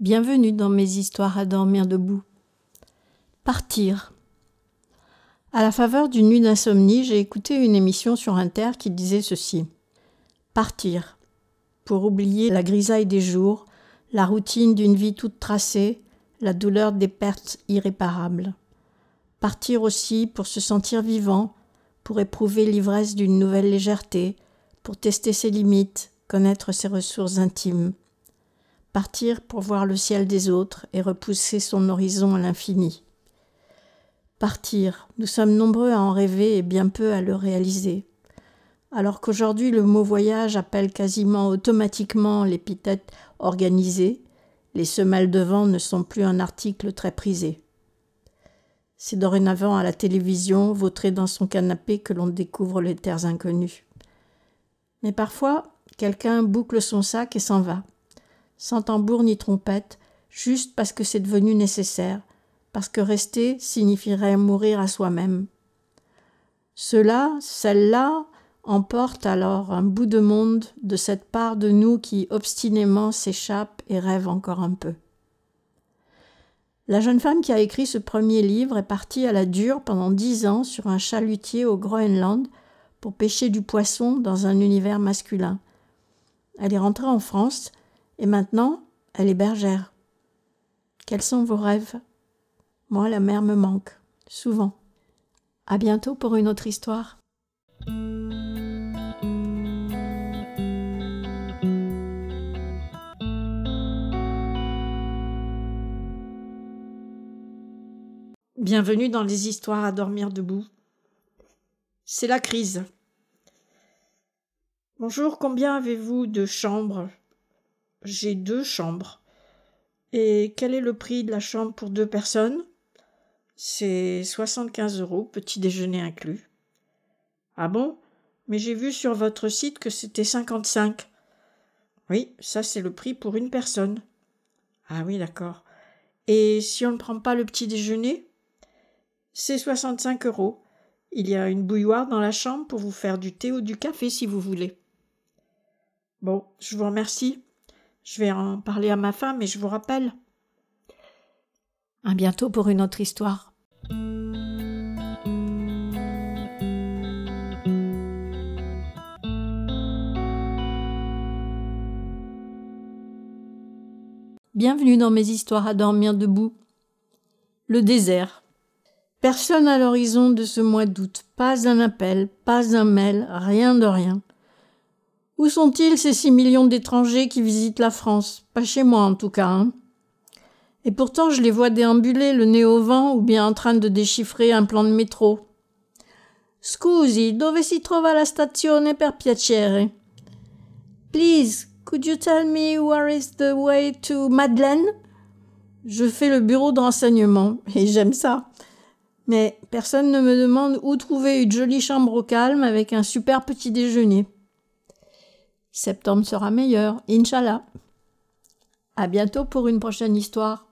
Bienvenue dans mes histoires à dormir debout. Partir. À la faveur d'une nuit d'insomnie, j'ai écouté une émission sur Inter qui disait ceci. Partir. Pour oublier la grisaille des jours, la routine d'une vie toute tracée, la douleur des pertes irréparables. Partir aussi pour se sentir vivant, pour éprouver l'ivresse d'une nouvelle légèreté, pour tester ses limites, connaître ses ressources intimes partir pour voir le ciel des autres et repousser son horizon à l'infini. Partir, nous sommes nombreux à en rêver et bien peu à le réaliser. Alors qu'aujourd'hui le mot voyage appelle quasiment automatiquement l'épithète organisé, les semelles de vent ne sont plus un article très prisé. C'est dorénavant à la télévision, vautré dans son canapé, que l'on découvre les terres inconnues. Mais parfois, quelqu'un boucle son sac et s'en va sans tambour ni trompette, juste parce que c'est devenu nécessaire, parce que rester signifierait mourir à soi-même. Cela, celle-là, emporte alors un bout de monde de cette part de nous qui obstinément s'échappe et rêve encore un peu. La jeune femme qui a écrit ce premier livre est partie à la dure pendant dix ans sur un chalutier au Groenland pour pêcher du poisson dans un univers masculin. Elle est rentrée en France et maintenant, elle est bergère. Quels sont vos rêves? Moi, la mer me manque, souvent. À bientôt pour une autre histoire. Bienvenue dans les histoires à dormir debout. C'est la crise. Bonjour, combien avez-vous de chambres? J'ai deux chambres. Et quel est le prix de la chambre pour deux personnes? C'est 75 euros, petit déjeuner inclus. Ah bon? Mais j'ai vu sur votre site que c'était 55. Oui, ça c'est le prix pour une personne. Ah oui, d'accord. Et si on ne prend pas le petit déjeuner? C'est 65 euros. Il y a une bouilloire dans la chambre pour vous faire du thé ou du café si vous voulez. Bon, je vous remercie. Je vais en parler à ma femme et je vous rappelle. À bientôt pour une autre histoire. Bienvenue dans mes histoires à dormir debout. Le désert. Personne à l'horizon de ce mois d'août, pas un appel, pas un mail, rien de rien. Où sont-ils ces six millions d'étrangers qui visitent la France? Pas chez moi en tout cas. Hein. Et pourtant je les vois déambuler le nez au vent ou bien en train de déchiffrer un plan de métro. Scusi, dove si trova la stazione per piacere? Please, could you tell me where is the way to Madeleine? Je fais le bureau de renseignement et j'aime ça. Mais personne ne me demande où trouver une jolie chambre au calme avec un super petit déjeuner. Septembre sera meilleur, Inch'Allah. À bientôt pour une prochaine histoire.